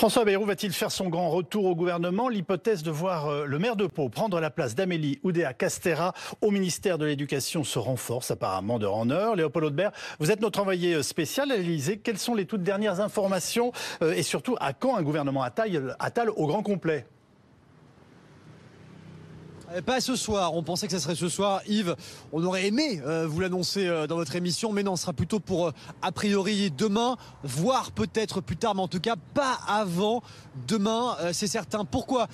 François Bayrou va-t-il faire son grand retour au gouvernement? L'hypothèse de voir euh, le maire de Pau prendre la place d'Amélie Oudéa Castera au ministère de l'Éducation se renforce apparemment de en heure. Léopold Audebert, vous êtes notre envoyé euh, spécial à l'Élysée. Quelles sont les toutes dernières informations euh, et surtout à quand un gouvernement Attal au grand complet? Pas ce soir, on pensait que ça serait ce soir. Yves, on aurait aimé euh, vous l'annoncer euh, dans votre émission, mais non, ce sera plutôt pour a priori demain, voire peut-être plus tard, mais en tout cas pas avant demain, c'est certain. Pourquoi?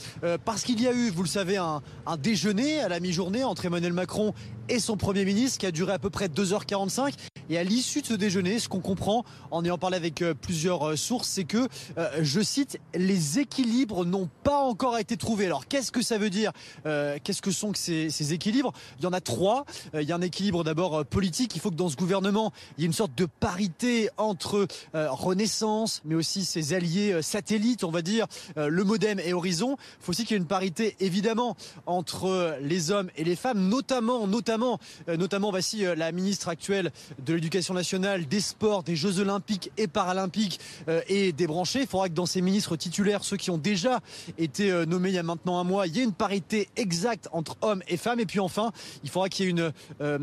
Parce qu'il y a eu, vous le savez, un, un déjeuner à la mi-journée entre Emmanuel Macron et son Premier ministre qui a duré à peu près 2h45. Et à l'issue de ce déjeuner, ce qu'on comprend en ayant parlé avec euh, plusieurs euh, sources, c'est que, euh, je cite, les équilibres n'ont pas encore été trouvés. Alors qu'est-ce que ça veut dire Qu'est-ce que sont ces, équilibres? Il y en a trois. il y a un équilibre d'abord politique. Il faut que dans ce gouvernement, il y ait une sorte de parité entre Renaissance, mais aussi ses alliés satellites, on va dire, le MoDem et Horizon. Il faut aussi qu'il y ait une parité, évidemment, entre les hommes et les femmes, notamment, notamment, notamment, voici la ministre actuelle de l'éducation nationale, des sports, des Jeux olympiques et paralympiques euh, et débranché. Il faudra que dans ces ministres titulaires, ceux qui ont déjà été euh, nommés il y a maintenant un mois, il y ait une parité exacte entre hommes et femmes. Et puis enfin, il faudra qu'il y ait une, euh,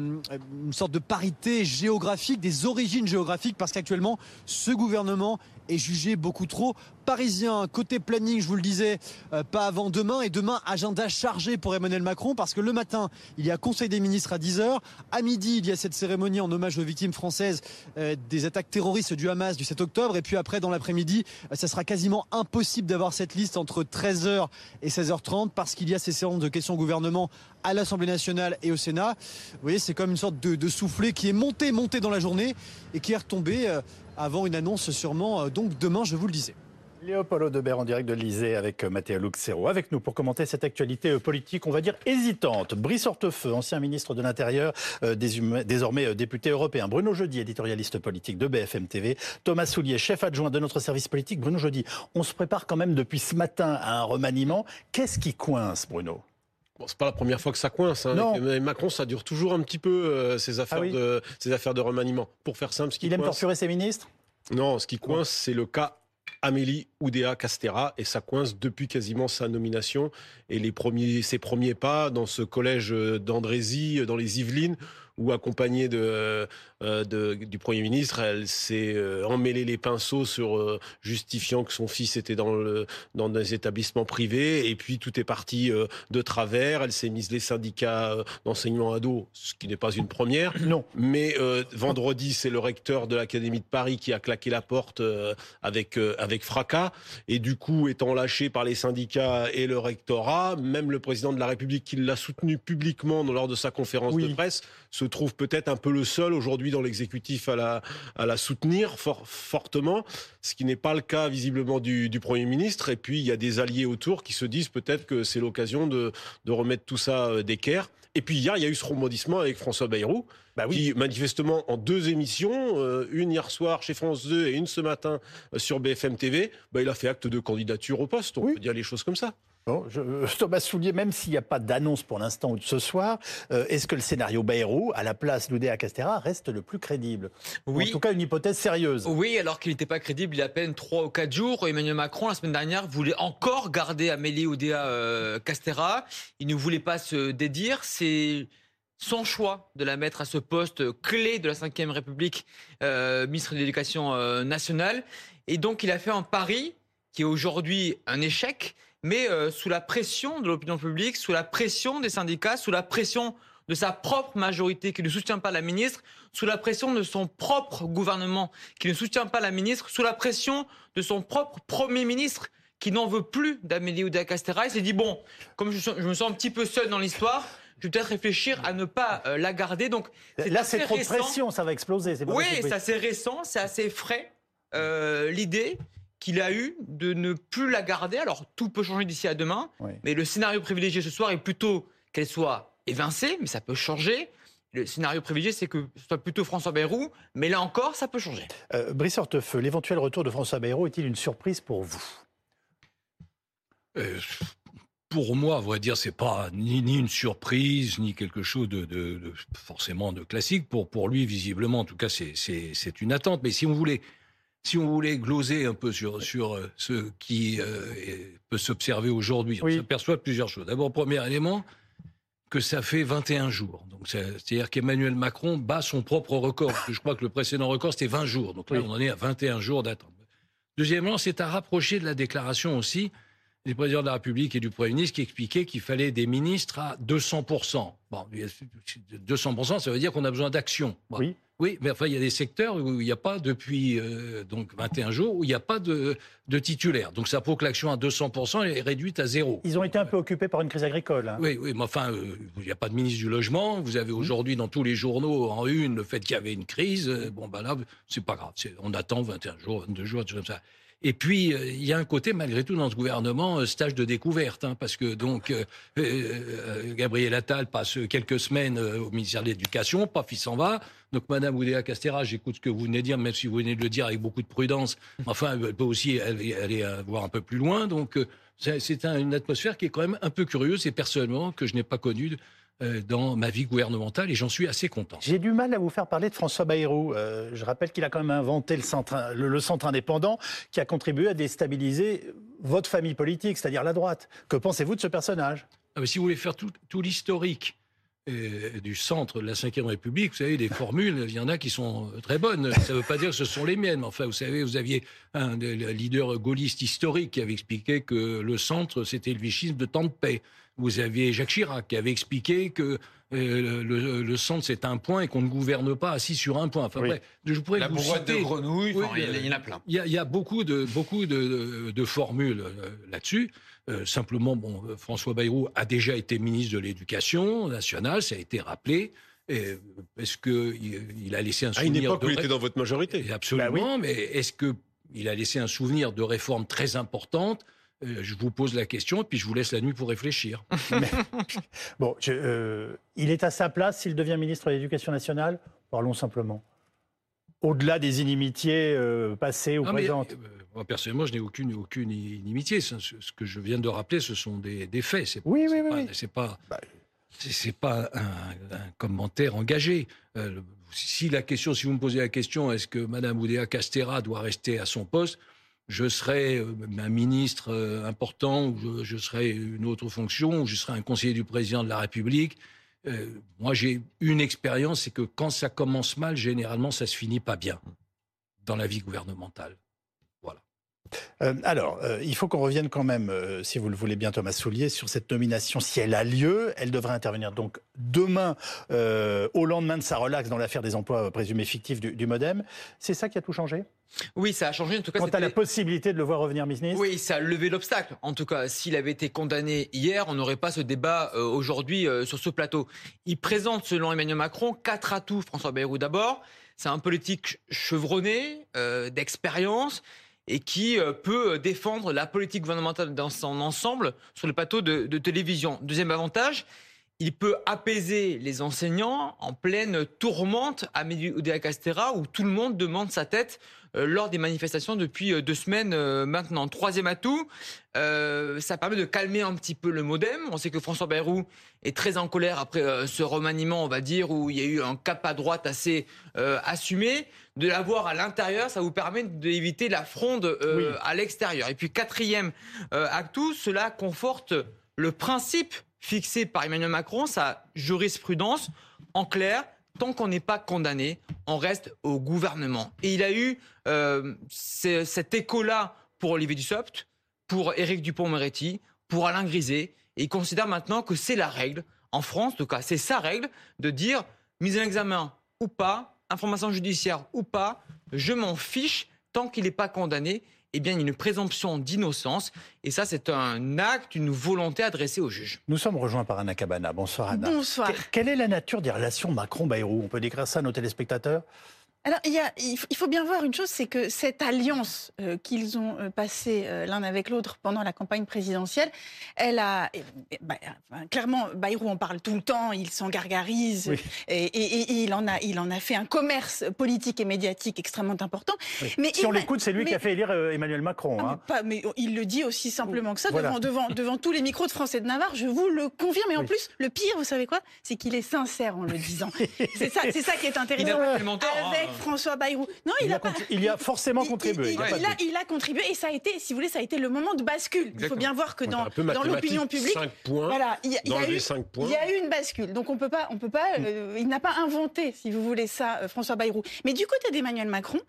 une sorte de parité géographique, des origines géographiques, parce qu'actuellement, ce gouvernement est jugé beaucoup trop parisien. Côté planning, je vous le disais, euh, pas avant demain. Et demain, agenda chargé pour Emmanuel Macron parce que le matin, il y a Conseil des ministres à 10h. À midi, il y a cette cérémonie en hommage aux victimes françaises euh, des attaques terroristes du Hamas du 7 octobre. Et puis après, dans l'après-midi, euh, ça sera quasiment impossible d'avoir cette liste entre 13h et 16h30 parce qu'il y a ces séances de questions au gouvernement à l'Assemblée nationale et au Sénat. Vous voyez, c'est comme une sorte de, de soufflet qui est monté, monté dans la journée et qui est retombé avant une annonce sûrement donc demain, je vous le disais. Léopold Debert en direct de l'Elysée avec euh, Mathéa Luxero. Avec nous pour commenter cette actualité euh, politique, on va dire hésitante. Brice Hortefeux, ancien ministre de l'Intérieur, euh, désormais député européen. Bruno Jeudi, éditorialiste politique de BFM TV. Thomas Soulier, chef adjoint de notre service politique. Bruno Jeudi, on se prépare quand même depuis ce matin à un remaniement. Qu'est-ce qui coince, Bruno? Bon, c'est pas la première fois que ça coince. Hein. Avec Macron, ça dure toujours un petit peu ces affaires ah de ces affaires de remaniement. Pour faire simple, ce qui il aime torturer ses ministres? Non, ce qui coince, c'est le cas Amélie Oudéa Castera et ça coince depuis quasiment sa nomination et les premiers, ses premiers pas dans ce collège d'Andrézy dans les Yvelines ou accompagnée de, euh, de, du Premier ministre, elle s'est euh, emmêlée les pinceaux sur euh, justifiant que son fils était dans, le, dans des établissements privés, et puis tout est parti de travers. Elle s'est mise les syndicats d'enseignement ado, ce qui n'est pas une première. Non. Mais vendredi, c'est le recteur de l'Académie de Paris qui a claqué la porte avec, avec fracas, et du coup, étant lâché par les syndicats et le rectorat, même le président de la République qui l'a soutenu publiquement lors de sa conférence de presse, se trouve peut-être un peu le seul aujourd'hui dans l'exécutif à la, à la soutenir fortement, ce qui n'est pas le cas visiblement du, du, Premier ministre. Et puis il y a des alliés autour qui se disent peut-être que c'est l'occasion de, de, remettre tout ça euh, d'équerre. Et puis hier, il y a eu ce rebondissement avec François Bayrou, bah oui. qui manifestement en deux émissions, euh, une hier soir chez France 2 et une ce matin euh, sur BFM TV, bah, il a fait acte de candidature au poste. On peut dire les choses comme ça. Bon, je, Thomas Soulier, même s'il n'y a pas d'annonce pour l'instant ou de ce soir, euh, est-ce que le scénario Bayrou, à la place d'Oudéa Castera, reste le plus crédible Oui. En tout cas, une hypothèse sérieuse. Oui, alors qu'il n'était pas crédible il y a à peine 3 ou 4 jours. Emmanuel Macron, la semaine dernière, voulait encore garder Amélie Oudéa euh, Castera. Il ne voulait pas se dédire. C'est son choix de la mettre à ce poste clé de la Ve République, euh, ministre de l'Éducation euh, nationale. Et donc, il a fait un pari qui est aujourd'hui un échec mais euh, sous la pression de l'opinion publique, sous la pression des syndicats, sous la pression de sa propre majorité qui ne soutient pas la ministre, sous la pression de son propre gouvernement qui ne soutient pas la ministre, sous la pression de son propre Premier ministre qui n'en veut plus d'Amélie Oudéa Castera. Il s'est dit, bon, comme je, me sens un petit peu seul dans l'histoire, je vais peut-être réfléchir à ne pas euh, la garder. Donc Là, c'est trop de pression, ça va exploser. oui, c'est assez récent, c'est assez frais. Euh, l'idée, qu'il a eu de ne plus la garder. Alors tout peut changer d'ici à demain, mais le scénario privilégié ce soir est plutôt qu'elle soit évincée, mais ça peut changer. Le scénario privilégié, c'est que ce soit plutôt François Bayrou, mais là encore, ça peut changer. Euh, Brice Hortefeux, l'éventuel retour de François Bayrou est-il une surprise pour vous? Euh, Pour moi, à vrai dire, c'est pas ni, une surprise, ni quelque chose de, forcément de classique. Pour, pour lui, visiblement, en tout cas, c'est une attente. Mais si vous voulez, si on voulait gloser un peu sur, sur euh, ce qui euh, peut s'observer aujourd'hui, on s'aperçoit plusieurs choses. D'abord, premier élément, que ça fait 21 jours. Donc, c'est-à-dire qu'Emmanuel Macron bat son propre record. je crois que le précédent record, c'était 20 jours. Donc là, on en est à 21 jours d'attente. Deuxièmement, c'est à rapprocher de la déclaration aussi du président de la République et du Premier ministre qui expliquait qu'il fallait des ministres à 200%. Bon, 200%, ça veut dire qu'on a besoin d'action. Oui. Oui, mais enfin, il y a des secteurs où il n'y a pas, depuis euh, donc 21 jours, où il n'y a pas de, de titulaire. Donc ça prouve que l'action à 200% est réduite à zéro. Ils ont été un peu occupés par une crise agricole. Hein. Oui, oui, mais enfin, euh, il n'y a pas de ministre du logement. Vous avez aujourd'hui dans tous les journaux en une le fait qu'il y avait une crise. Bon, ben là, c'est pas grave. On attend 21 jours, 22 jours, tout comme ça. Et puis, euh, il y a un côté, malgré tout, dans ce gouvernement, euh, stage de découverte, hein, parce que donc euh, Gabriel Attal passe quelques semaines au ministère de l'Éducation, paf, il s'en va. Donc, Madame Oudéa Castera, j'écoute ce que vous venez de dire, même si vous venez de le dire avec beaucoup de prudence. Enfin, elle peut aussi aller voir un peu plus loin. Donc, c'est une atmosphère qui est quand même un peu curieuse et personnellement que je n'ai pas connue dans ma vie gouvernementale et j'en suis assez content. J'ai du mal à vous faire parler de François Bayrou. Euh, je rappelle qu'il a quand même inventé le centre, le, centre indépendant qui a contribué à déstabiliser votre famille politique, c'est-à-dire la droite. Que pensez-vous de ce personnage? Ah, Si vous voulez faire tout, l'historique euh, du centre de la Ve République, vous savez, des formules, il y en a qui sont très bonnes. Ça ne veut pas dire que ce sont les miennes, mais enfin, vous savez, vous aviez un leader gaulliste historique qui avait expliqué que le centre, c'était le vichisme de temps de paix. Vous aviez Jacques Chirac qui avait expliqué que euh, le, centre c'est un point et qu'on ne gouverne pas assis sur un point. Enfin, je pourrais la boîte de grenouille, il, y en a plein. Il y a, beaucoup de beaucoup de, formules euh, là-dessus. Euh, simplement, bon, François Bayrou a déjà été ministre de l'Éducation nationale, ça a été rappelé. Est-ce qu'il il a laissé un souvenir À une époque où il était dans votre majorité. Absolument, bah mais est-ce qu'il a laissé un souvenir de réformes très importantes euh, je vous pose la question et puis je vous laisse la nuit pour réfléchir. bon, euh, il est à sa place s'il devient ministre de l'Éducation nationale? Parlons simplement. Au-delà des inimitiés euh, passées ou présentes. Moi, personnellement, je n'ai aucune, aucune inimitié. Ce, que je viens de rappeler, ce sont des, faits. oui, oui, oui. C'est pas, bah, c'est pas un, commentaire engagé. si la question, si vous me posez la question, est-ce que Mme Oudéa Castera doit rester à son poste je serai euh, un ministre euh, important, ou je, serai une autre fonction, ou je serai un conseiller du président de la République. Euh, moi, j'ai une expérience, c'est que quand ça commence mal, généralement, ça se finit pas bien dans la vie gouvernementale. Euh, alors, euh, il faut qu'on revienne quand même, euh, si vous le voulez bien, Thomas Soulier, sur cette nomination. Si elle a lieu, elle devrait intervenir donc demain, au lendemain de sa relaxe dans l'affaire des emplois présumés fictifs du, Modem. C'est ça qui a tout changé? Oui, ça a changé. En tout cas, quant à la possibilité de le voir revenir ministre. Oui, ça a levé l'obstacle. En tout cas, s'il avait été condamné hier, on n'aurait pas ce débat aujourd'hui sur ce plateau. Il présente, selon Emmanuel Macron, quatre atouts. François Bayrou d'abord. C'est un politique chevronné, d'expérience et qui euh, peut défendre la politique gouvernementale dans son ensemble sur le plateau de, télévision. Deuxième avantage, il peut apaiser les enseignants en pleine tourmente à Oudéa Castera où tout le monde demande sa tête euh, lors des manifestations depuis euh, deux semaines euh, maintenant. Troisième atout, ça permet de calmer un petit peu le modem. On sait que François Bayrou est très en colère après ce remaniement, on va dire, où il y a eu un cap à droite assez assumé. De l'avoir à l'intérieur, ça vous permet d'éviter la fronde à l'extérieur. Et puis quatrième atout, cela conforte le principe fixé par Emmanuel Macron, sa jurisprudence. En clair, tant qu'on n'est pas condamné, on reste au gouvernement. Et il a eu euh, cet écho-là pour Olivier Dussopt, pour Éric Dupont-Moretti, pour Alain Griset. Et il considère maintenant que c'est la règle, en France en tout cas, c'est sa règle de dire mise en examen ou pas, information judiciaire ou pas, je m'en fiche tant qu'il n'est pas condamné eh bien, il y a une présomption d'innocence. Et ça, c'est un acte, une volonté adressée au juge. Nous sommes rejoints par Anna Cabana. Bonsoir Anna. Bonsoir. quelle est la nature des relations Macron-Bayrou? On peut décrire ça à nos téléspectateurs? Alors, il, y a, il, faut bien voir une chose, c'est que cette alliance euh, qu'ils ont euh, passée euh, l'un avec l'autre pendant la campagne présidentielle, elle a bah, clairement Bayrou en parle tout le temps, il s'en gargarise et, il en a, il en a fait un commerce politique et médiatique extrêmement important. Mais si on l'écoute, c'est lui qui a fait élire Emmanuel Macron. Hein. pas, mais il le dit aussi simplement que ça devant, devant, devant tous les micros de Français de Navarre. Je vous le confirme. Et en plus, le pire, vous savez quoi, c'est qu'il est sincère en le disant. c'est ça, c'est ça qui est intéressant. Il a pas le mentor, hein. François Bayrou. Non, il, Il a, a pas. il y a forcément il- contribué, Il, a il contribué et ça a été, si vous voulez, ça a été le moment de bascule. Il faut bien voir que dans, l'opinion publique, 5 points. voilà, il y a, eu, 5 points. il y a eu une bascule. Donc on peut pas, on peut pas. euh, il n'a pas inventé, si vous voulez ça, euh, François Bayrou. Mais du côté d'Emmanuel Macron,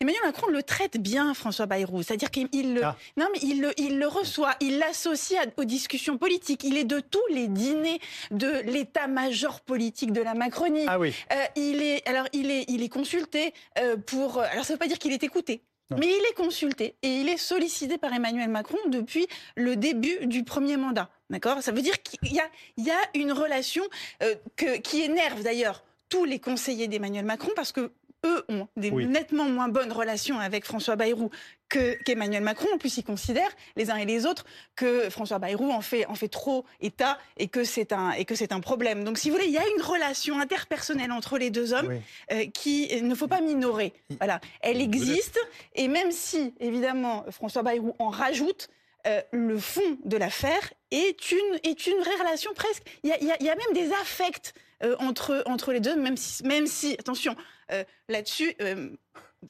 Emmanuel Macron le traite bien, François Bayrou. C'est-à-dire qu'il il le, Ah. non mais il le, il le reçoit, il l'associe aux discussions politiques. Il est de tous les dîners de l'état-major politique de la Macronie. Ah oui. Euh, il est alors il est il est consulté euh, pour euh, alors ça veut pas dire qu'il est écouté. Non. Mais il est consulté et il est sollicité par Emmanuel Macron depuis le début du premier mandat. D'accord? Ça veut dire qu'il y a, il y a une relation euh, que, qui énerve d'ailleurs tous les conseillers d'Emmanuel Macron parce que eux ont des Oui. nettement moins bonnes relations avec François Bayrou que- qu'Emmanuel Macron. En plus, ils considèrent les uns et les autres que François Bayrou en fait, en fait trop état et que c'est un, et que c'est un problème. Donc, si vous voulez, il y a une relation interpersonnelle entre les deux hommes oui. euh, qui ne faut pas minorer. Voilà, elle existe et même si évidemment François Bayrou en rajoute, euh, le fond de l'affaire est une est une vraie relation presque. Il y a, il y a- il y a même des affects euh, entre entre les deux, même si même si attention euh, là-dessus. euh,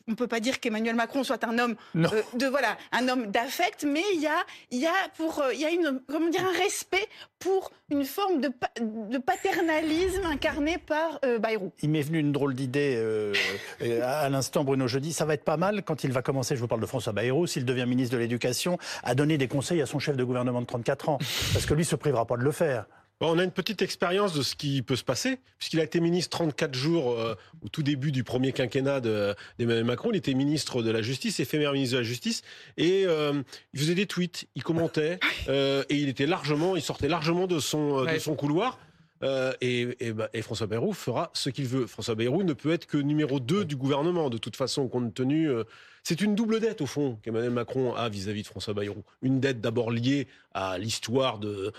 on peut pas dire qu'Emmanuel Macron soit un homme de voilà un homme d'affect, mais il y a y a pour il y a une comment dire un respect pour une forme de, pa- de paternalisme incarné par Bayrou. Il m'est venu une drôle d'idée à l'instant, Bruno Jeudi. Ça va être pas mal quand il va commencer, je vous parle de François Bayrou, s'il devient ministre de l'Éducation, à donner des conseils à son chef de gouvernement de 34 ans. Parce que lui se privera pas de le faire. On a une petite expérience de ce qui peut se passer, puisqu'il a été ministre 34 jours euh, au tout début du premier quinquennat de- d'Emmanuel Macron. Il était ministre de la Justice, éphémère ministre de la Justice, et euh, il faisait des tweets, il commentait, euh, et il était largement, il sortait largement de son, de son couloir. Euh, et, et, bah, et François Bayrou fera ce qu'il veut. François Bayrou ne peut être que numéro 2 du gouvernement, de toute façon, compte tenu. euh, c'est une double dette, au fond, qu'Emmanuel Macron a vis-à-vis de François Bayrou. Une dette d'abord liée à l'histoire de,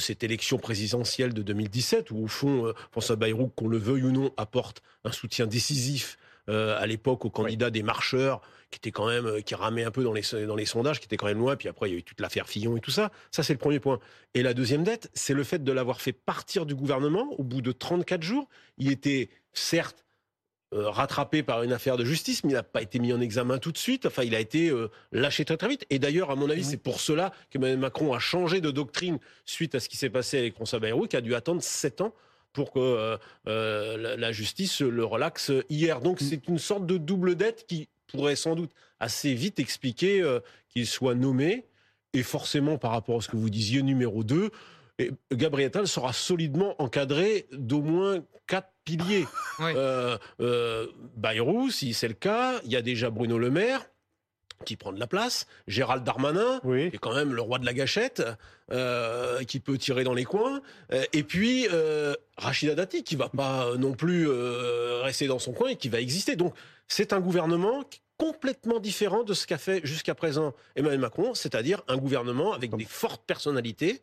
cette élection présidentielle de 2017, où, au fond, euh, François Bayrou, qu'on le veuille ou non, apporte un soutien décisif euh, à l'époque au candidat des marcheurs, qui était quand même, euh, qui ramait un peu dans les, dans les sondages, qui était quand même loin. Puis après, il y a eu toute l'affaire Fillon et tout ça. Ça, c'est le premier point. Et la deuxième dette, c'est le fait de l'avoir fait partir du gouvernement au bout de 34 jours. Il était, certes, rattrapé par une affaire de justice, mais il n'a pas été mis en examen tout de suite. Enfin, il a été euh, lâché très très vite. Et d'ailleurs, à mon avis, Oui. c'est pour cela qu'Emmanuel Macron a changé de doctrine suite à ce qui s'est passé avec François Bayrou, qui a dû attendre 7 ans pour que euh, euh, la, la justice le relaxe hier. Donc c'est une sorte de double dette qui pourrait sans doute assez vite expliquer euh, qu'il soit nommé. Et forcément, par rapport à ce que vous disiez, numéro 2, et Gabriel Attal sera solidement encadré d'au moins quatre piliers. Oui. Euh, euh, Bayrou, si c'est le cas, il y a déjà Bruno Le Maire qui prend de la place, Gérald Darmanin, Oui. qui est quand même le roi de la gâchette, euh, qui peut tirer dans les coins, Euh, et puis euh, Rachida Dati, qui va pas non plus euh, rester dans son coin et qui va exister. Donc c'est un gouvernement qui- complètement différent de ce qu'a fait jusqu'à présent Emmanuel Macron, c'est-à-dire un gouvernement avec des fortes personnalités.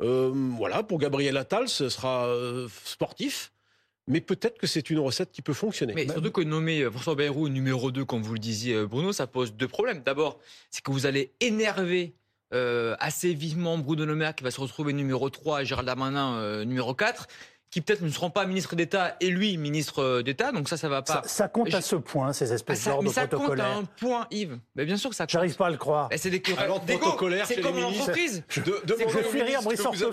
Euh, voilà, pour Gabriel Attal, ce sera euh, sportif, mais peut-être que c'est une recette qui peut fonctionner. Mais surtout que nommer euh, François Bayrou numéro 2, comme vous le disiez, Bruno, ça pose deux problèmes. D'abord, c'est que vous allez énerver euh, assez vivement Bruno Le Maire, qui va se retrouver numéro 3, et Gérald Darmanin euh, numéro 4, qui peut-être ne seront pas ministre d'État, et lui ministre euh, d'État. Donc ça, ça va pas. Ça, ça compte à Je- ce point, ces Ah, espèces ça- d'ordres mais ça compte à protocolaires. un point, Yves. Mais bien sûr que ça compte. J'arrive pas à le croire. Eh, C'est des Alors, d'égo. protocolaire C'est chez comme ministres. entreprise. De, demandez que au je fais rire, Brice Hortefeux.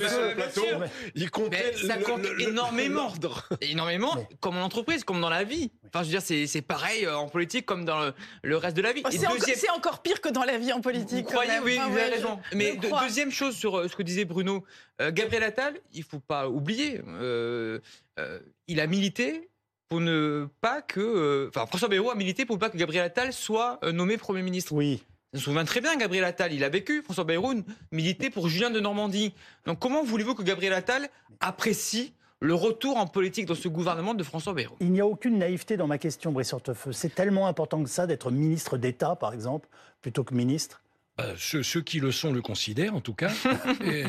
il comptait ça compte le- le- énormément. Énormément, Mais- comme en entreprise, comme dans la vie. Enfin, je veux dire, c'est c'est pareil euh, en politique comme dans le, le reste de la vie. Oh, C'est encore, deuxième- encore pire que dans la vie en politique. Vous croyez. Oui, Ah vous avez je- raison. je Mais de- deuxième chose sur euh, ce que disait Bruno, Gabriel Attal, il faut pas oublier, euh, euh, il a milité pour ne pas que, euh, enfin François Bayrou a milité pour pas que Gabriel Attal soit euh, nommé Premier ministre. Oui. Je me souviens très bien, Gabriel Attal, il a vécu. François Bayrou militait pour Julien de Normandie. Donc comment voulez-vous que Gabriel Attal apprécie le retour en politique dans ce gouvernement de François Bayrou? Il n'y a aucune naïveté dans ma question, Brice Hortefeux. C'est tellement important que ça d'être ministre d'État, par exemple, plutôt que ministre. Euh, ceux, ceux qui le sont le considèrent, en tout cas. et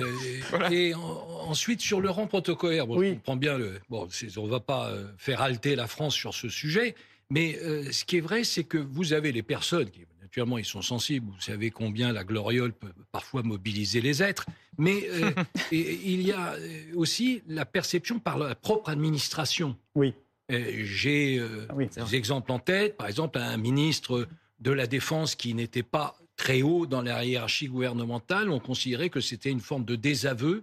et en- ensuite, sur le rang protocolaire, bon, Oui. je comprends bien, le, bon, on ne va pas euh, faire halter la France sur ce sujet, mais euh, ce qui est vrai, c'est que vous avez les personnes qui, naturellement, ils sont sensibles, vous savez combien la gloriole peut parfois mobiliser les êtres, mais euh, et- il y a aussi la perception par la propre administration. Oui. J'ai oui. des exemples en tête, par exemple un ministre de la Défense qui n'était pas très haut dans la hiérarchie gouvernementale, on considérait que c'était une forme de désaveu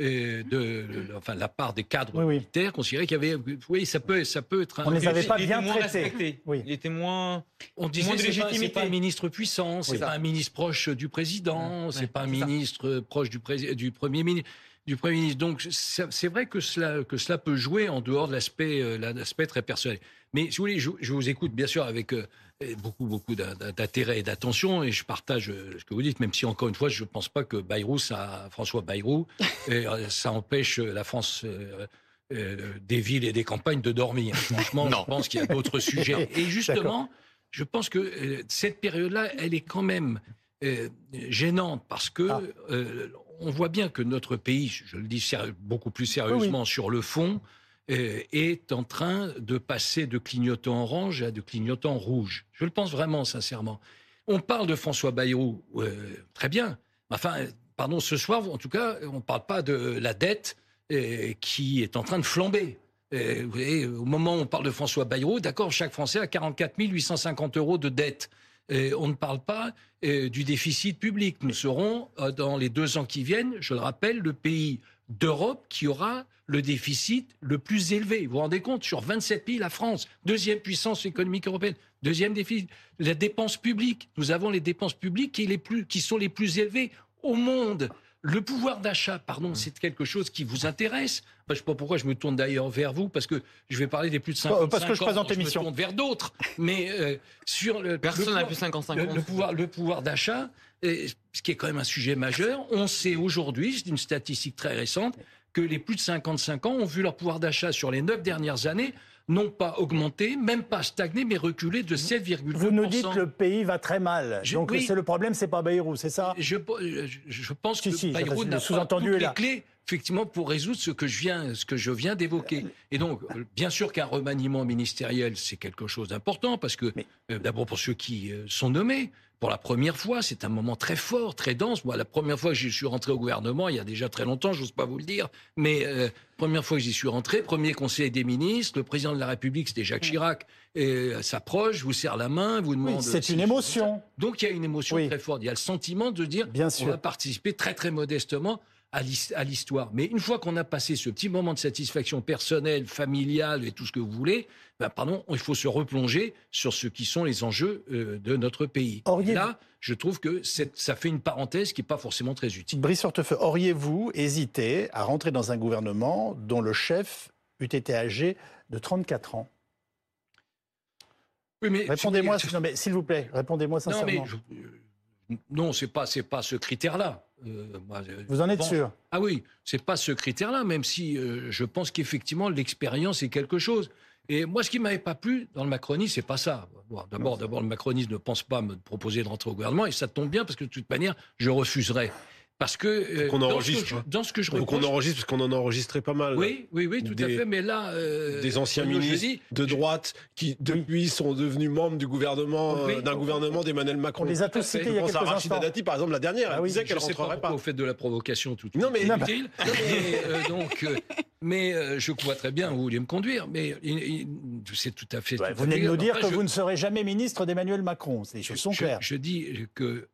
euh, de, enfin, la part des cadres Oui, oui. militaires, considérait qu'il y avait, oui, ça peut, ça peut être un. On les avait pas il bien traités. Oui. Il était moins. On disait Moins de pas, pas un ministre puissant, c'est Oui. pas un ministre proche du président, Ouais, c'est pas un ça. ministre proche du, pré- du premier ministre. Du premier ministre. Donc c'est vrai que cela, que cela peut jouer en dehors de l'aspect, euh, l'aspect très personnel. Mais si vous voulez, je, je vous écoute bien sûr avec euh, beaucoup beaucoup d'in- d'intérêt et d'attention et je partage euh, ce que vous dites, même si encore une fois je ne pense pas que Bayrou, ça, François Bayrou, et, euh, ça empêche la France. euh, euh, des villes et des campagnes de dormir. Franchement, je pense qu'il y a d'autres sujets. Et justement, je pense que euh, cette période-là, elle est quand même euh, gênante parce que Ah. euh, on voit bien que notre pays, je le dis beaucoup plus sérieusement sur le fond, euh, est en train de passer de clignotant orange à de clignotant rouge. Je le pense vraiment, sincèrement. On parle de François Bayrou, euh, très bien. Enfin, pardon, ce soir, en tout cas, on ne parle pas de la dette euh, qui est en train de flamber. Vous voyez, au moment où on parle de François Bayrou, d'accord, chaque Français a 44 850 euros de dette. On ne parle pas du déficit public. Nous serons, dans les deux ans qui viennent, je le rappelle, le pays d'Europe qui aura le déficit le plus élevé. Vous vous rendez compte Sur 27 pays, la France, deuxième puissance économique européenne, deuxième déficit. La dépense publique, nous avons les dépenses publiques qui, les plus, qui sont les plus élevées au monde. Le pouvoir d'achat, pardon, c'est quelque chose qui vous intéresse. Enfin, je ne sais pas pourquoi je me tourne d'ailleurs vers vous, parce que je vais parler des plus de 55 Parce que je ans, présente donc je l'émission. me tourne vers d'autres. Mais euh, sur le, Personne le pouvoir- plus 55 le, ans. le pouvoir, le pouvoir d'achat, ce qui est quand même un sujet majeur. On sait aujourd'hui, c'est une statistique très récente, que les plus de 55 ans ont vu leur pouvoir d'achat sur les neuf dernières années non pas augmenter, même pas stagner, mais reculer de 7,2%. Vous nous dites que le pays va très mal. Je- Donc oui. c'est le problème, c'est pas Bayrou, c'est ça? Je, je- je pense Si, que si, Bayrou n'a pas toutes les là. clés, effectivement, pour résoudre ce que je viens, ce que je viens d'évoquer. Et donc, bien sûr qu'un remaniement ministériel, c'est quelque chose d'important, parce que, euh, d'abord pour ceux qui euh, sont nommés, pour la première fois, c'est un moment très fort, très dense. Moi, la première fois que je suis rentré au gouvernement, il y a déjà très longtemps, j'ose pas vous le dire, mais euh, première fois que j'y suis rentré, premier conseil des ministres, le président de la République, c'était Jacques Chirac, et, euh, s'approche, vous serre la main, vous demande... Oui, c'est une émotion. donc il y a une émotion Oui. très forte. Il y a le sentiment de dire Bien on sûr. va participer très très modestement à l'his- à l'histoire. Mais une fois qu'on a passé ce petit moment de satisfaction personnelle, familiale et tout ce que vous voulez, ben, pardon, il faut se replonger sur ce qui sont les enjeux euh, de notre pays. Auriez- Là, je trouve que ça fait une parenthèse qui n'est pas forcément très utile. Brice Hortefeux, auriez-vous hésité à rentrer dans un gouvernement dont le chef eût été âgé de 34 ans? Oui, Répondez-moi, s'il vous plaît, répondez-moi Non, mais sincèrement. je- euh, non, c'est pas c'est pas ce critère-là. Euh, moi, Vous en êtes pense- sûr? Ah oui, c'est pas ce critère-là, même si euh, je pense qu'effectivement l'expérience est quelque chose. Et moi, ce qui m'avait pas plu dans le macronisme, c'est pas ça. Bon, d'abord, d'abord, le macronisme ne pense pas me proposer de rentrer au gouvernement, et ça tombe bien parce que de toute manière, je refuserai. Parce que euh, qu'on dans ce enregistre, que je- hein. dans ce que je reproche- enregistre parce qu'on en a enregistré pas mal. oui, oui, oui, tout à fait. Mais là, euh, Des anciens ministres dis, de droite qui depuis sont devenus membres du gouvernement Oui. euh, d'un gouvernement d'Emmanuel Macron. On les a tous fait. cités il y a à quelques Rachida instants. Dati par exemple la dernière, Ah elle oui, disait qu'elle pas rentrerait pourquoi pas. vous faites de la provocation tout Non, mais- inutile. mais, euh, donc, euh, mais euh, je vois très bien où vous voulez me conduire. Mais il- il- c'est tout à fait. Ouais, tout vous venez de nous dire Enfin, que je- vous ne serez jamais ministre d'Emmanuel Macron. Les choses sont je, claires. je dis que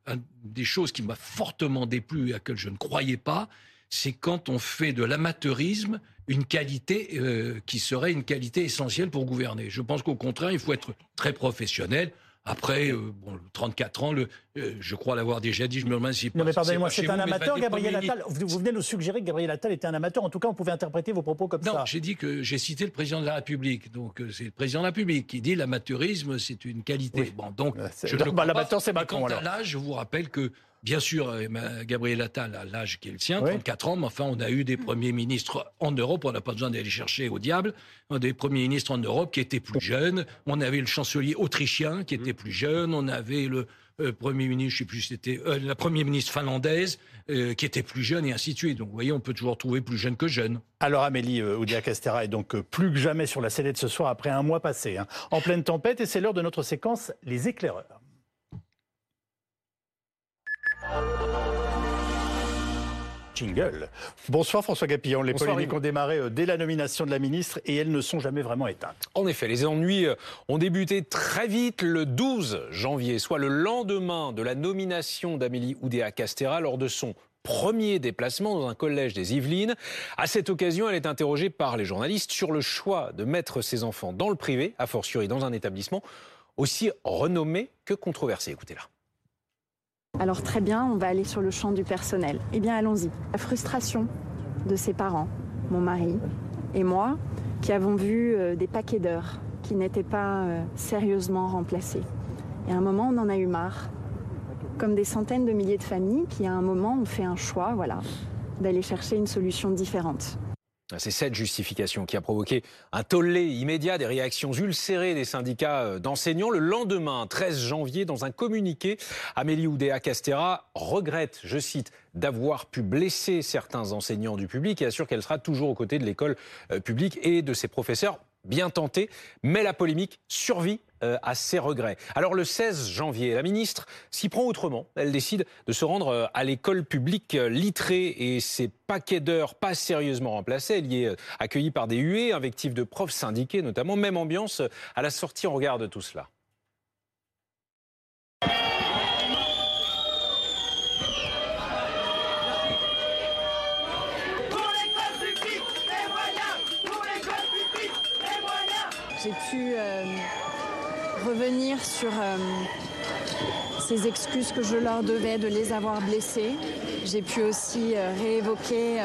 des choses qui m'a fortement déplu et à laquelle je ne croyais pas, c'est quand on fait de l'amateurisme une qualité euh, qui serait une qualité essentielle pour gouverner. Je pense qu'au contraire, il faut être très professionnel. Après, euh, bon, le 34 ans, le, euh, je crois l'avoir déjà dit, je me demande si Non mais pardonnez-moi, c'est un vous, amateur, Gabriel Attal. Vous, vous venez nous suggérer que Gabriel Attal était un amateur. En tout cas, on pouvait interpréter vos propos comme Non, ça. j'ai dit que j'ai cité le président de la République. Donc euh, c'est le président de la République qui dit l'amateurisme, c'est une qualité. Oui. Bon, donc c'est- je bah, l'amateur, c'est Macron, alors. à l'âge, je vous rappelle que bien sûr, euh, Gabriel Attal a l'âge qui est le sien, Oui. 34 ans, mais enfin on a eu des premiers ministres en Europe, on n'a pas besoin d'aller chercher au diable, des premiers ministres en Europe qui étaient plus jeunes, on avait le chancelier autrichien qui était plus jeune, on avait le euh, premier ministre, je sais plus, si c'était euh, la première ministre finlandaise euh, qui était plus jeune et ainsi de suite. Donc vous voyez, on peut toujours trouver plus jeune que jeune. Alors Amélie euh, Oudéa-Castera est donc plus que jamais sur la sellette ce soir après un mois passé, hein, en pleine tempête, et c'est l'heure de notre séquence Les éclaireurs. Jingle. Bonsoir François Gapillon. Les polémiques ont démarré euh, dès la nomination de la ministre et elles ne sont jamais vraiment éteintes. En effet, les ennuis euh, ont débuté très vite le 12 janvier, soit le lendemain de la nomination d'Amélie Oudéa-Castéra lors de son premier déplacement dans un collège des Yvelines. À cette occasion, elle est interrogée par les journalistes sur le choix de mettre ses enfants dans le privé, a fortiori dans un établissement aussi renommé que controversé. Écoutez-la. Alors très bien, on va aller sur le champ du personnel. Eh bien allons-y. La frustration de ses parents, mon mari et moi, qui avons vu euh, des paquets d'heures qui n'étaient pas euh, sérieusement remplacés. Et à un moment, on en a eu marre. Comme des centaines de milliers de familles qui, à un moment, ont fait un choix, voilà, d'aller chercher une solution différente. C'est cette justification qui a provoqué un tollé immédiat, des réactions ulcérées des syndicats euh, d'enseignants. Le lendemain, 13 janvier, dans un communiqué, Amélie Oudéa-Castera regrette, je cite, d'avoir pu blesser certains enseignants du public et assure qu'elle sera toujours aux côtés de l'école euh, publique et de ses professeurs bien tenté, mais la polémique survit euh, à ses regrets. Alors le 16 janvier, la ministre s'y prend autrement. Elle décide de se rendre euh, à l'école publique euh, littrée et ses paquets d'heures pas sérieusement remplacés. Elle y est accueillie par des huées, invectives de profs syndiqués notamment. Même ambiance à la sortie, on regarde tout cela. J'ai pu euh, revenir sur euh, ces excuses que je leur devais de les avoir blessés. J'ai pu aussi euh, réévoquer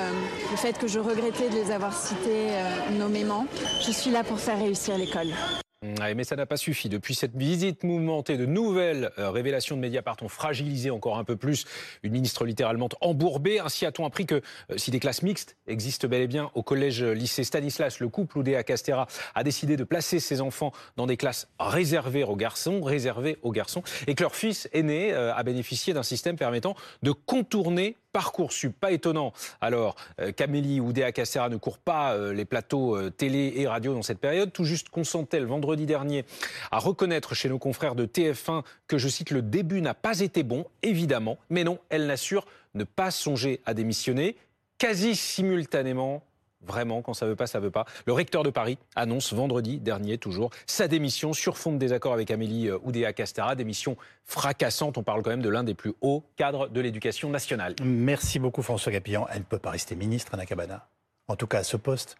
le fait que je regrettais de les avoir cités nommément. Je suis là pour faire réussir l'école mais ça n'a pas suffi. Depuis cette visite mouvementée, de nouvelles euh, révélations de Mediapart ont fragilisé encore un peu plus une ministre littéralement embourbée. Ainsi a-t-on appris que euh, si des classes mixtes existent bel et bien au collège-lycée Stanislas, le couple Oudéa Castera a décidé de placer ses enfants dans des classes réservées aux garçons, réservées aux garçons, et que leur fils aîné euh, a bénéficié d'un système permettant de contourner Parcoursup. Pas étonnant alors euh, qu'Amélie Oudéa Castera ne court pas euh, les plateaux euh, télé et radio dans cette période. Tout juste consentait vendredi dernier à reconnaître chez nos confrères de TF1 que, je cite, le début n'a pas été bon, évidemment. Mais non, elle n'assure ne pas songer à démissionner. Quasi simultanément, Vraiment, quand ça veut pas, ça veut pas. Le recteur de Paris annonce vendredi dernier, toujours, sa démission sur fond de désaccord avec Amélie euh, Oudéa-Castara. Démission fracassante. On parle quand même de l'un des plus hauts cadres de l'éducation nationale. Merci beaucoup, François Gapillon. Elle ne peut pas rester ministre, Anna Cabana. En tout cas, à ce poste.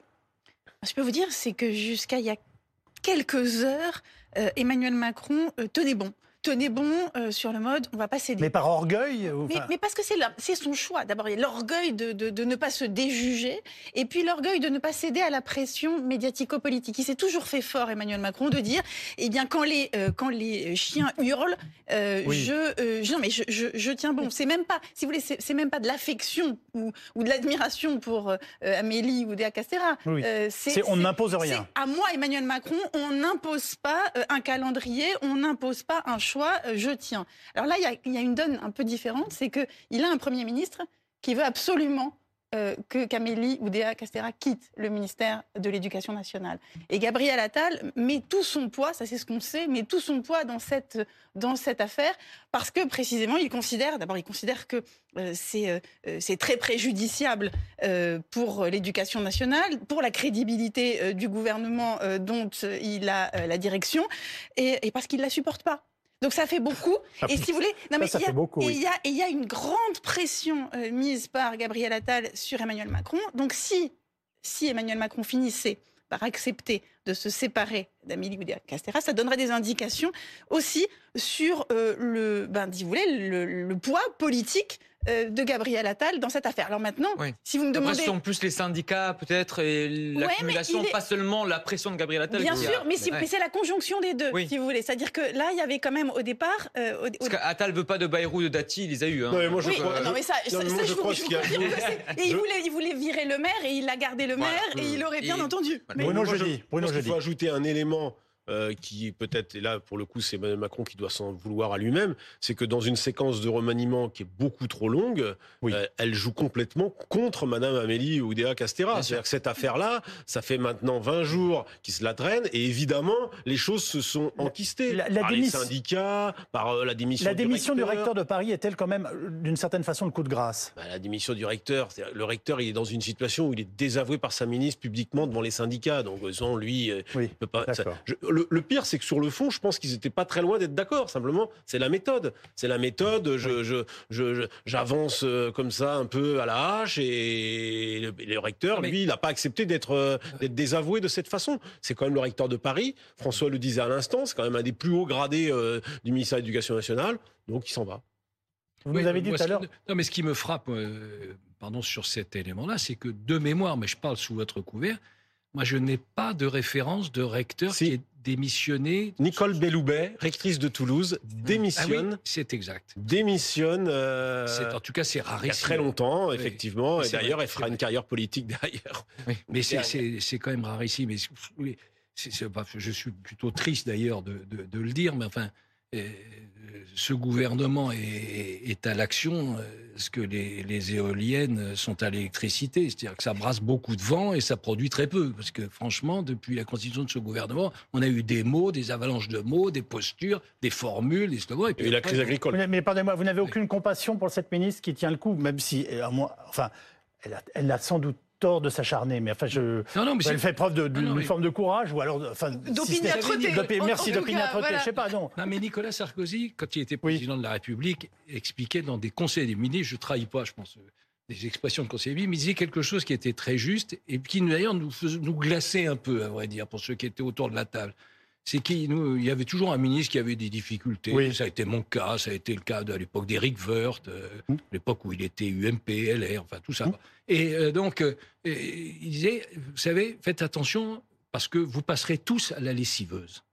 Je peux vous dire, c'est que jusqu'à il y a quelques heures, euh, Emmanuel Macron euh, tenait bon tenez bon euh, sur le mode, on va pas céder. Mais par orgueil mais, parce que c'est son choix. D'abord, il y a l'orgueil de, de, ne pas se déjuger, et puis l'orgueil de ne pas céder à la pression médiatico-politique. Il s'est toujours fait fort, Emmanuel Macron, de dire, eh bien, quand les, euh, quand les chiens hurlent, euh, je, non, mais je, je, tiens bon. C'est même pas, si vous voulez, c'est même pas de l'affection ou, ou, de l'admiration pour Amélie ou Déa Castera. on n'impose rien. À moi, Emmanuel Macron, on n'impose pas un calendrier, on n'impose pas un choix, euh, je tiens. Alors là, il y, a une donne un peu différente, c'est qu'il a un Premier ministre qui veut absolument euh, que Camélie Oudéa Castera quitte le ministère de l'Éducation nationale. Et Gabriel Attal met tout son poids, ça c'est ce qu'on sait, met tout son poids dans cette, dans cette affaire, parce que précisément, il considère, d'abord, il considère que euh, c'est très préjudiciable pour l'éducation nationale, pour la crédibilité du gouvernement dont il a la direction, et, et parce qu'il ne la supporte pas. Donc ça fait beaucoup. Et si vous voulez, non, mais ça, fait beaucoup, il y, a une grande pression euh, mise par Gabriel Attal sur Emmanuel Macron. Donc si, si Emmanuel Macron finissait par accepter de se séparer d'Amélie Oudéa-Castéra, ça donnerait des indications aussi sur euh, le, ben, si vous voulez, le poids politique de Gabriel Attal dans cette affaire. Alors maintenant, si vous me demandez... En plus les syndicats peut-être et l'accumulation, pas seulement la pression de Gabriel Attal. Bien sûr, mais, c'est la conjonction des deux, si vous voulez. C'est-à-dire que là, il y avait quand même au départ... Euh, Parce qu'Attal veut pas de Bayrou, de Dati, il les a eu. Hein. Non, mais moi, je crois, non, mais ça, je, crois qu'il y a... Et il voulait, il voulait virer le maire et il a gardé le maire et il aurait bien entendu. Bruno Jeudi. Il faut ajouter un élément euh, qui peut-être, et là pour le coup c'est Emmanuel Macron qui doit s'en vouloir à lui-même, c'est que dans une séquence de remaniement qui est beaucoup trop longue, euh, elle joue complètement contre Madame Amélie Oudéa Castera. C'est-à-dire que cette affaire-là, ça fait maintenant 20 jours qu'il se la traîne, et évidemment les choses se sont enquistées la, par les syndicats, par euh, la démission. La démission du recteur, de Paris est-elle quand même d'une certaine façon le coup de grâce? Bah, La démission du recteur, le recteur il est dans une situation où il est désavoué par sa ministre publiquement devant les syndicats, donc lui, il peut pas le, pire, c'est que sur le fond, je pense qu'ils n'étaient pas très loin d'être d'accord. Simplement, c'est la méthode. C'est la méthode. Je, j'avance euh, comme ça un peu à la hache et le, recteur, lui, il n'a pas accepté euh, d'être désavoué de cette façon. C'est quand même le recteur de Paris. François le disait à l'instant, c'est quand même un des plus hauts gradés euh, du ministère de l'Éducation nationale. Donc, il s'en va. Vous nous avez dit tout à l'heure. Non, mais ce qui me frappe, pardon, sur cet élément-là, c'est que de mémoire, mais je parle sous votre couvert, moi, je n'ai pas de référence de recteur qui est démissionné. Nicole Belloubet, rectrice de Toulouse, ah démissionne. c'est exact. Démissionne. Euh, en tout cas, c'est rarissime. Il y a très longtemps, effectivement. et d'ailleurs, elle fera une carrière politique derrière. Mais c'est quand même rarissime. Mais je suis plutôt triste d'ailleurs de, de, le dire, mais enfin, ce gouvernement est, à l'action, euh, ce que les, éoliennes sont à l'électricité. C'est-à-dire que ça brasse beaucoup de vent et ça produit très peu. Parce que franchement, depuis la constitution de ce gouvernement, on a eu des mots, des avalanches de mots, des postures, des formules, des slogans. Et, la crise agricole. Mais, pardonnez-moi, vous n'avez aucune compassion pour cette ministre qui tient le coup, même si, euh, enfin, elle elle a sans doute tort de s'acharner, mais enfin, je, non, non, mais elle fait preuve d'une forme de courage, ou alors, enfin, d'opiniâtreté. Merci d'opiniâtreté, je sais pas, non. Non, mais Nicolas Sarkozy, quand il était président de la République, expliquait dans des conseils des ministres, je trahis pas, je pense, des expressions de conseil mais il disait quelque chose qui était très juste et qui d'ailleurs nous, nous glaçait un peu, à vrai dire, pour ceux qui étaient autour de la table c'est qu'il y avait toujours un ministre qui avait des difficultés. Ça a été mon cas, ça a été le cas de l'époque d'Éric Woerth, euh, mmh. l'époque où il était UMP, LR, enfin tout ça. Mmh. Et euh, donc, euh, il disait, vous savez, faites attention parce que vous passerez tous à la lessiveuse.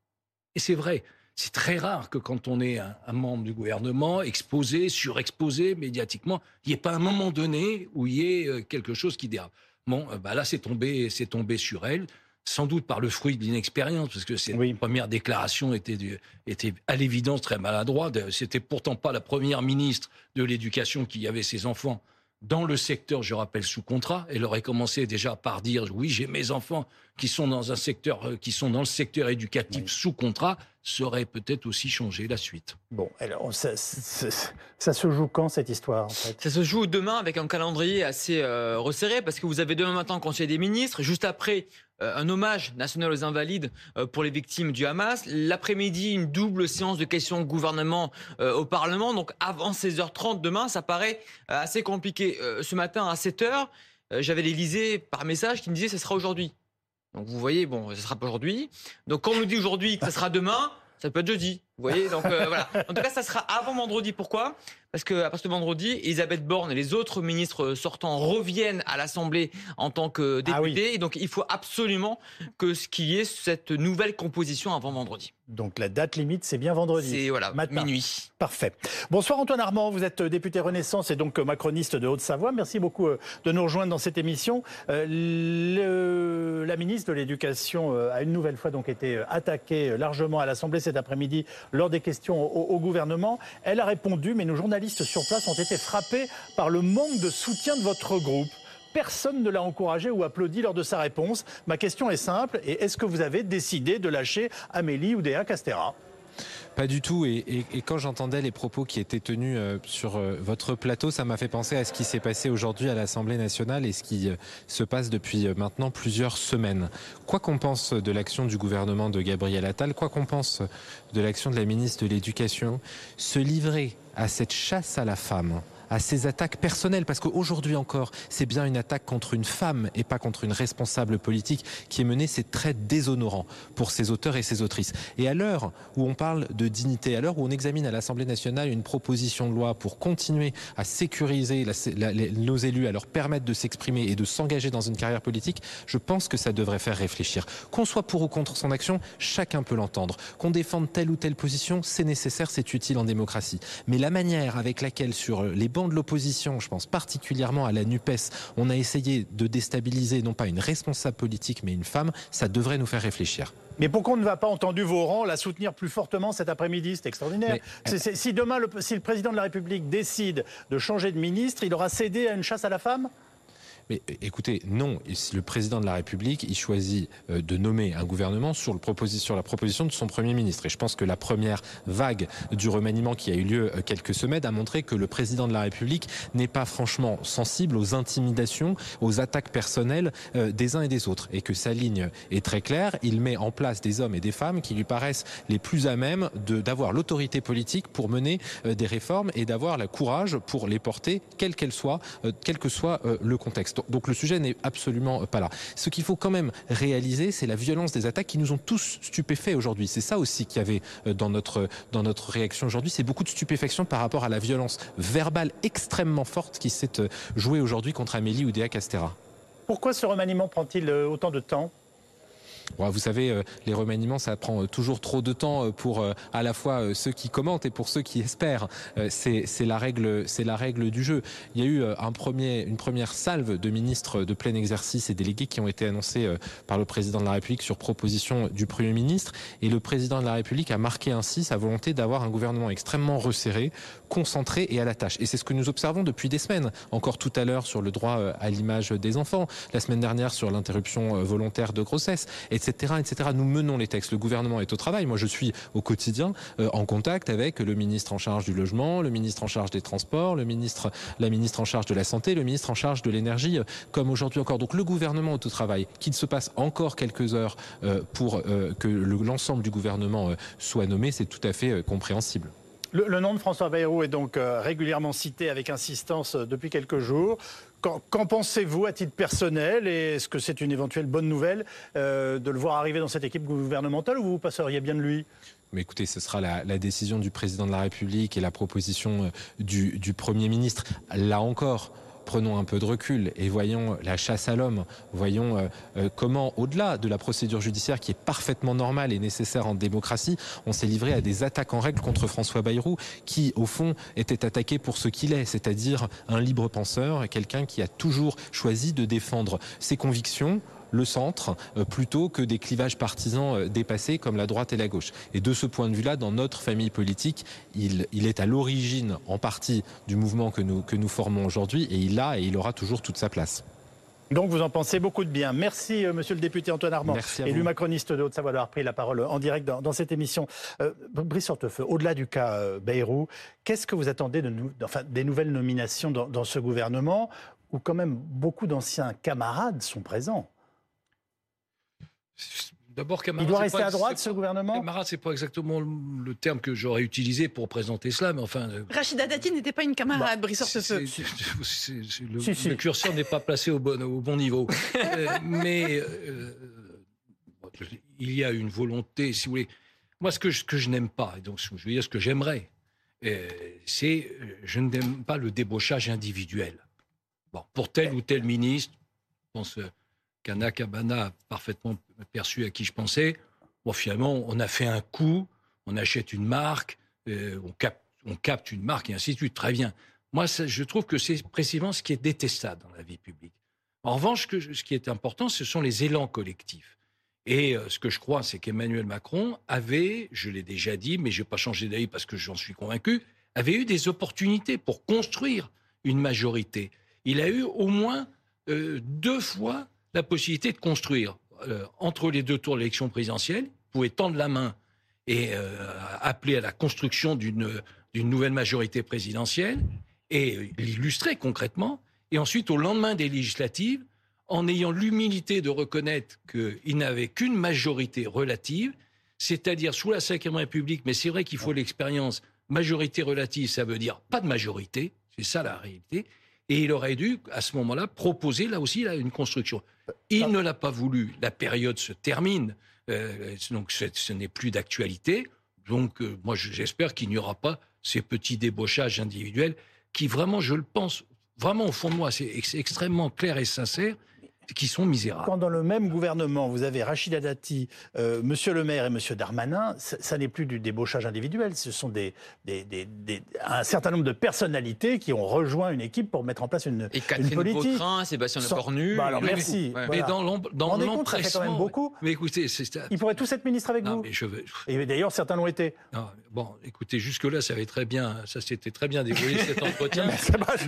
Et c'est vrai. C'est très rare que quand on est un, membre du gouvernement, exposé, surexposé médiatiquement, il n'y ait pas un moment donné où il y ait quelque chose qui dérape. Bon, bah là, c'est tombé, c'est tombé sur elle sans doute par le fruit de l'inexpérience, parce que cette première déclaration était, était à l'évidence très maladroite. C'était pourtant pas la première ministre de l'Éducation qui avait ses enfants dans le secteur, je rappelle, sous contrat. Elle aurait commencé déjà par dire oui, j'ai mes enfants qui sont dans un secteur, euh, qui sont dans le secteur éducatif sous contrat, serait peut-être aussi changé la suite. Bon, alors ça, se joue quand cette histoire en fait? Ça se joue demain avec un calendrier assez euh, resserré parce que vous avez demain matin le Conseil des ministres, juste après euh, un hommage national aux invalides pour les victimes du Hamas, l'après-midi une double séance de questions au gouvernement au Parlement, donc avant 16h30 demain, ça paraît assez compliqué. ce matin à 7h, j'avais l'Élysée par message qui me disait que ce sera aujourd'hui. Donc vous voyez, bon, ce sera pas aujourd'hui. Donc quand on nous dit aujourd'hui que ce sera demain, ça peut être jeudi. Vous voyez, donc euh, voilà. En tout cas, ça sera avant vendredi. Pourquoi? Parce que à partir de vendredi, Elisabeth Borne et les autres ministres sortants reviennent à l'Assemblée en tant que ah députés. Et donc, il faut absolument que ce qui y ait cette nouvelle composition avant vendredi. Donc la date limite, c'est bien vendredi. C'est voilà, minuit. Parfait. Bonsoir Antoine Armand, vous êtes député Renaissance et donc macroniste de Haute-Savoie. Merci beaucoup euh, de nous rejoindre dans cette émission. Euh, la ministre de l'Éducation a une nouvelle fois donc été attaquée largement à l'Assemblée cet après-midi lors des questions au, gouvernement. Elle a répondu, mais nos journalistes sur place ont été frappés par le manque de soutien de votre groupe. Personne ne l'a encouragé ou applaudi lors de sa réponse. Ma question est simple, et est-ce que vous avez décidé de lâcher Amélie Oudéa Castera pas du tout. Et, quand j'entendais les propos qui étaient tenus euh, sur euh, votre plateau, ça m'a fait penser à ce qui s'est passé aujourd'hui à l'Assemblée nationale et ce qui euh, se passe depuis maintenant plusieurs semaines. Quoi qu'on pense de l'action du gouvernement de Gabriel Attal, quoi qu'on pense de l'action de la ministre de l'Éducation, se livrer à cette chasse à la femme, à ces attaques personnelles, parce qu'aujourd'hui encore, c'est bien une attaque contre une femme et pas contre une responsable politique qui est menée. C'est très déshonorant pour ces auteurs et ces autrices. Et à l'heure où on parle de dignité, à l'heure où on examine à l'Assemblée nationale une proposition de loi pour continuer à sécuriser nos élus, à leur permettre de s'exprimer et de s'engager dans une carrière politique, je pense que ça devrait faire réfléchir. Qu'on soit pour ou contre son action, chacun peut l'entendre. Qu'on défende telle ou telle position, c'est nécessaire, c'est utile en démocratie. Mais la manière avec laquelle sur les banc de l'opposition, je pense particulièrement à la NUPES, on a essayé de déstabiliser non pas une responsable politique mais une femme, ça devrait nous faire réfléchir. Mais pourquoi on ne va pas, entendu vos rangs, la soutenir plus fortement cet après-midi? C'est extraordinaire. si demain, le, si le président de la République décide de changer de ministre, il aura cédé à une chasse à la femme? Mais écoutez, non. Le président de la République, il choisit euh, de nommer un gouvernement sur, la proposition de son Premier ministre. Et je pense que la première vague du remaniement qui a eu lieu euh, quelques semaines a montré que le président de la République n'est pas franchement sensible aux intimidations, aux attaques personnelles euh, des uns et des autres. Et que sa ligne est très claire. Il met en place des hommes et des femmes qui lui paraissent les plus à même d'avoir l'autorité politique pour mener des réformes et d'avoir le courage pour les porter, quelle qu'elle soit, quel que soit le contexte. Donc le sujet n'est absolument pas là. Ce qu'il faut quand même réaliser, c'est la violence des attaques qui nous ont tous stupéfaits aujourd'hui. C'est ça aussi qu'il y avait euh, dans notre, réaction aujourd'hui. C'est beaucoup de stupéfaction par rapport à la violence verbale extrêmement forte qui s'est euh, jouée aujourd'hui contre Amélie Oudéa Castera. Pourquoi ce remaniement prend-il euh, autant de temps? Vous savez, euh, les remaniements, ça prend euh, toujours trop de temps euh, pour à la fois ceux qui commentent et pour ceux qui espèrent. C'est la règle, c'est la règle du jeu. Il y a eu une première salve de ministres de plein exercice et délégués qui ont été annoncés par le président de la République sur proposition du Premier ministre. Et le président de la République a marqué ainsi sa volonté d'avoir un gouvernement extrêmement resserré, concentré et à la tâche. Et c'est ce que nous observons depuis des semaines. Encore tout à l'heure sur le droit à l'image des enfants, la semaine dernière sur l'interruption volontaire de grossesse etc., etc. Nous menons les textes. Le gouvernement est au travail. Moi, je suis au quotidien euh, en contact avec le ministre en charge du logement, le ministre en charge des transports, le ministre, la ministre en charge de la santé, le ministre en charge de l'énergie, euh, comme aujourd'hui encore. Donc, le gouvernement est au travail. Qu'il se passe encore quelques heures euh, pour que l'ensemble du gouvernement soit nommé, c'est tout à fait compréhensible. Le, nom de François Bayrou est donc régulièrement cité avec insistance depuis quelques jours. Qu'en pensez-vous à titre personnel et est-ce que c'est une éventuelle bonne nouvelle euh, de le voir arriver dans cette équipe gouvernementale ou vous passeriez bien de lui? Mais écoutez, ce sera la, décision du président de la République et la proposition euh, du Premier ministre. Là encore, prenons un peu de recul et voyons la chasse à l'homme, voyons euh, euh, comment, au-delà de la procédure judiciaire qui est parfaitement normale et nécessaire en démocratie, on s'est livré à des attaques en règle contre François Bayrou, qui, au fond, était attaqué pour ce qu'il est, c'est-à-dire un libre penseur, quelqu'un qui a toujours choisi de défendre ses convictions, le centre euh, plutôt que des clivages partisans euh, dépassés comme la droite et la gauche. Et de ce point de vue-là, dans notre famille politique, il, est à l'origine en partie du mouvement que nous, que nous formons aujourd'hui et il a et il aura toujours toute sa place. Donc vous en pensez beaucoup de bien. Merci euh, monsieur le député Antoine Armand, élu macroniste de Haute-Savoie d'avoir pris la parole en direct dans, cette émission. Brice Hortefeux, au-delà du cas Bayrou, qu'est-ce que vous attendez de nous, enfin, des nouvelles nominations dans, dans ce gouvernement où quand même beaucoup d'anciens camarades sont présents? D'abord, Il doit rester à droite, ce gouvernement Camarade, c'est pas exactement le terme que j'aurais utilisé pour présenter cela, mais enfin. Euh, Rachida Dati n'était pas une camarade, Brice Hortefeux. Le, curseur n'est pas placé au bon, au bon niveau. Euh, mais euh, il y a une volonté, si vous voulez. Moi, ce que je, que je n'aime pas, et donc je veux dire ce que j'aimerais, c'est je n'aime pas le débauchage individuel. Bon, pour tel ou tel ministre, je pense qu'Anna Cabana a parfaitement perçu à qui je pensais. Bon, finalement, on a fait un coup, on achète une marque, euh, on, capte, une marque et ainsi de suite. Très bien. Moi, je trouve que c'est précisément ce qui est détestable dans la vie publique. En revanche, ce qui est important, ce sont les élans collectifs. Et euh, ce que je crois, c'est qu'Emmanuel Macron avait, je l'ai déjà dit, mais je n'ai pas changé d'avis parce que j'en suis convaincu, avait eu des opportunités pour construire une majorité. Il a eu au moins euh, deux fois la possibilité de construire euh, entre les deux tours de l'élection présidentielle, vous pouvez tendre la main et euh, appeler à la construction d'une nouvelle majorité présidentielle et l'illustrer concrètement. Et ensuite, au lendemain des législatives, en ayant l'humilité de reconnaître qu'il n'avait qu'une majorité relative, c'est-à-dire sous la Ve République, mais c'est vrai qu'il faut l'expérience, majorité relative, ça veut dire pas de majorité, c'est ça la réalité, et il aurait dû, à ce moment-là, proposer là aussi une construction. Il ne l'a pas voulu. La période se termine. Euh, donc ce n'est plus d'actualité. Donc euh, moi j'espère qu'il n'y aura pas ces petits débauchages individuels qui vraiment, je le pense, vraiment au fond de moi, c'est extrêmement clair et sincère. Qui sont misérables. Quand dans le même gouvernement, vous avez Rachida Dati, euh, Monsieur le maire et Monsieur Darmanin, ça, ça n'est plus du débauchage individuel, ce sont des, des, des- des- un certain nombre de personnalités qui ont rejoint une équipe pour mettre en place une, Et une politique. Vautrin, Sébastien Sans- Lecornu. Bah alors, merci. ouais. Voilà. Mais dans l'em- Vous dans rendez compte, ça fait quand même l'empressement. beaucoup. Mais écoutez. Ils pourraient tous être ministres avec Non, vous. mais je veux. Et d'ailleurs, certains l'ont été. non, bon, écoutez, jusque-là, ça avait très bien, ça s'était très bien débrouillé cet entretien.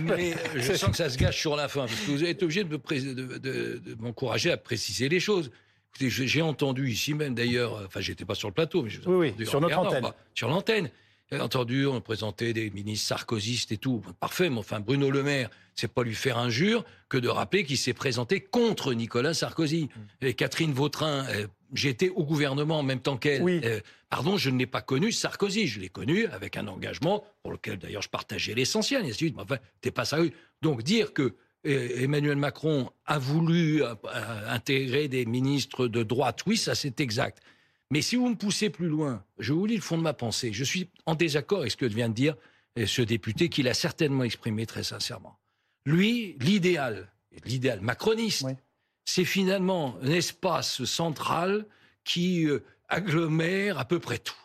Mais euh, je sens que ça se gâche sur la fin, parce que vous êtes obligé de me pré- de- de- de m'encourager à préciser les choses. J'ai entendu ici même d'ailleurs, euh, enfin, j'étais pas sur le plateau, mais je vous ai Oui, oui, entendu sur notre antenne. bah, sur l'antenne. J'ai entendu, on présentait des ministres sarkozystes et tout. Parfait, mais enfin, Bruno Le Maire, c'est pas lui faire injure que de rappeler qu'il s'est présenté contre Nicolas Sarkozy. Mm. Et Catherine Vautrin, euh, j'étais au gouvernement en même temps qu'elle. Oui. Euh, pardon, je ne l'ai pas connu Sarkozy. Je l'ai connu avec un engagement pour lequel d'ailleurs je partageais l'essentiel. Et ainsi de suite. Mais enfin, t'es pas sérieux. Donc dire que Emmanuel Macron a voulu euh, euh, intégrer des ministres de droite, oui, ça c'est exact. Mais si vous me poussez plus loin, je vous lis le fond de ma pensée. Je suis en désaccord avec ce que vient de dire euh, ce député qu'il a certainement exprimé très sincèrement. Lui, l'idéal, l'idéal macroniste, Oui. c'est finalement un espace central qui agglomère à peu près tout.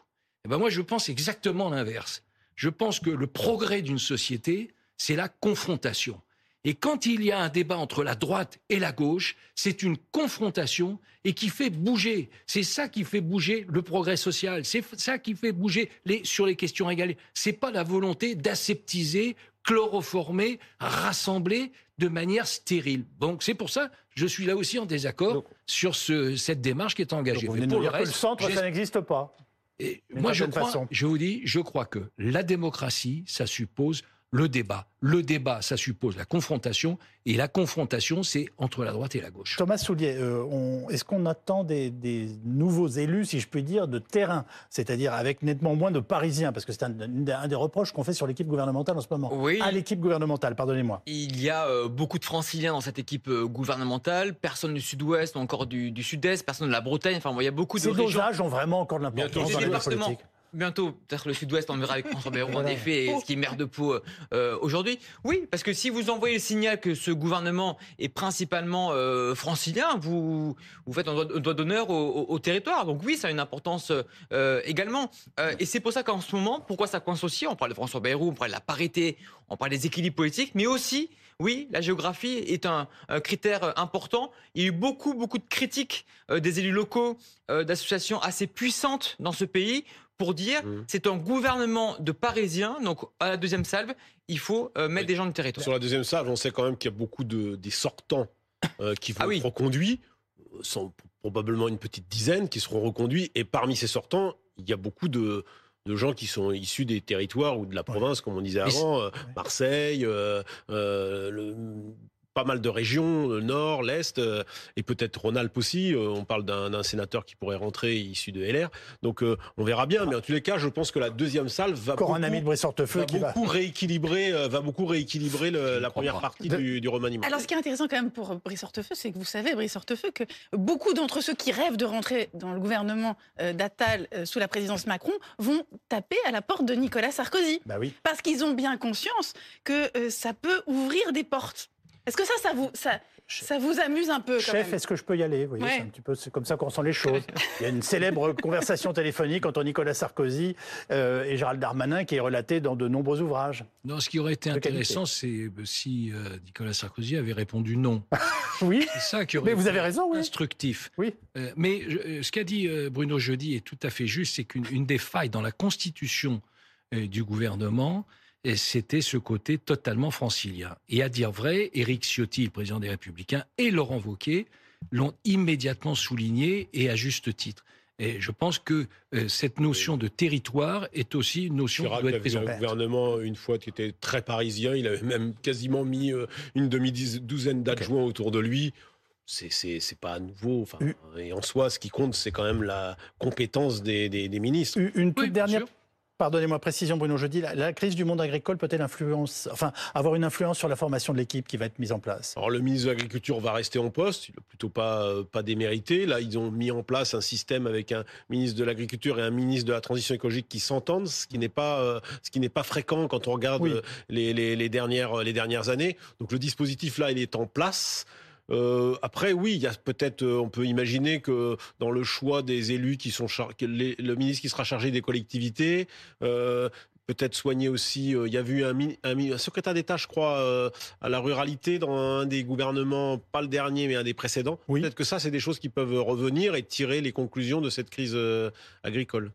Et ben moi, je pense exactement l'inverse. Je pense que le progrès d'une société, c'est la confrontation. Et quand il y a un débat entre la droite et la gauche, c'est une confrontation et qui fait bouger. C'est ça qui fait bouger le progrès social. C'est ça qui fait bouger les, sur les questions égales. C'est pas la volonté d'aseptiser, chloroformer, rassembler de manière stérile. Donc c'est pour ça que je suis là aussi en désaccord Donc- sur ce- cette démarche qui est engagée. vous Mais pour le que le reste, centre, ça n'existe pas. et moi, je crois, façon. je vous dis, je crois que la démocratie, ça suppose le débat. Le débat, ça suppose la confrontation. Et la confrontation, c'est entre la droite et la gauche. Thomas Soulier, euh, on- est-ce qu'on attend des, des nouveaux élus, si je puis dire, de terrain, c'est-à-dire avec nettement moins de Parisiens, parce que c'est un, un des reproches qu'on fait sur l'équipe gouvernementale en ce moment. Oui. À l'équipe gouvernementale, pardonnez-moi. Il y a euh, beaucoup de franciliens dans cette équipe euh, gouvernementale, personne du sud-ouest ou encore du, du sud-est, personne de la Bretagne. Enfin, bon, il y a beaucoup de Ces régions. dosages ont vraiment encore de l'importance dans les la politique. Bientôt, peut-être le sud-ouest, on verra avec François Bayrou, Voilà. en effet, et ce qui est maire de Pau euh, aujourd'hui. Oui, parce que si vous envoyez le signal que ce gouvernement est principalement euh, francilien, vous, vous faites un doigt, d'honneur au, au- au territoire. Donc oui, ça a une importance euh, également. Euh, et c'est pour ça qu'en ce moment, pourquoi ça coince aussi? On parle de François Bayrou, on parle de la parité, on parle des équilibres politiques, mais aussi, oui, la géographie est un, un critère important. Il y a eu beaucoup, beaucoup de critiques euh, des élus locaux, euh, d'associations assez puissantes dans ce pays pour dire Mmh. c'est un gouvernement de Parisiens, donc à la deuxième salve, il faut euh, mettre des gens du territoire. Sur la deuxième salle, on sait quand même qu'il y a beaucoup de, des sortants euh, qui vont Ah oui. être reconduits, sans, probablement une petite dizaine qui seront reconduits. Et parmi ces sortants, il y a beaucoup de, de gens qui sont issus des territoires ou de la province, comme on disait avant, euh, Marseille, euh, euh, le- pas mal de régions, le nord, l'est, euh, et peut-être Rhône-Alpes aussi. Euh, on parle d'un sénateur qui pourrait rentrer issu de LR. Donc euh, on verra bien. Mais en tous les cas, je pense que la deuxième salle va Encore un beaucoup- ami de va qui va. beaucoup rééquilibrer, euh, va beaucoup rééquilibrer le- la première pas. partie De- du, du remaniement. Alors, ce qui est intéressant quand même pour Brice Hortefeux, c'est que vous savez, Brice Hortefeux, que beaucoup d'entre ceux qui rêvent de rentrer dans le gouvernement euh, d'Attal euh, sous la présidence Macron vont taper à la porte de Nicolas Sarkozy. Bah oui. Parce qu'ils ont bien conscience que euh, ça peut ouvrir des portes. Est-ce que ça, ça vous, ça, ça vous amuse un peu quand Chef, est-ce que je peux y aller? Vous voyez, Ouais. c'est un petit peu c'est comme ça qu'on sent les choses. Il y a une célèbre conversation téléphonique entre Nicolas Sarkozy euh, et Gérald Darmanin qui est relatée dans de nombreux ouvrages. Non, ce qui aurait été intéressant, c'est euh, si euh, Nicolas Sarkozy avait répondu non. Oui, C'est ça qui aurait mais vous été avez raison, oui. instructif. Oui. Euh, mais je- ce qu'a dit euh, Bruno Jeudi est tout à fait juste, c'est qu'une une des failles dans la constitution euh, du gouvernement, euh, c'était ce côté totalement francilien. Et à dire vrai, Éric Ciotti, le président des Républicains, et Laurent Wauquiez l'ont immédiatement souligné et à juste titre. Et je pense que euh, cette notion de territoire est aussi une notion Chirac qui doit être prise en un gouvernement une fois qui était très parisien. Il avait même quasiment mis euh, une demi-douzaine d'adjoints autour de lui. C'est pas nouveau. Enfin, et en soi, ce qui compte, c'est quand même la compétence des, des, des ministres. Une toute Oui, dernière. Pardonnez-moi, précision Bruno Jeudi, la, la crise du monde agricole peut-elle influence, enfin, avoir une influence sur la formation de l'équipe qui va être mise en place? Alors le ministre de l'Agriculture va rester en poste, il n'a plutôt pas, euh, pas démérité. Là, ils ont mis en place un système avec un ministre de l'Agriculture et un ministre de la Transition écologique qui s'entendent, ce qui n'est pas, euh, ce qui n'est pas fréquent quand on regarde Oui. euh, les, les, les dernières, les dernières années. Donc le dispositif là, il est en place. Euh, après, oui, il y a peut-être, euh, on peut imaginer que dans le choix des élus qui sont char- les- le ministre qui sera chargé des collectivités, euh, peut-être soigner aussi. il y a vu un, secrétaire d'État, je crois, à la ruralité dans un des gouvernements, pas le dernier, mais un des précédents. Oui. Peut-être que ça, c'est des choses qui peuvent revenir et tirer les conclusions de cette crise agricole.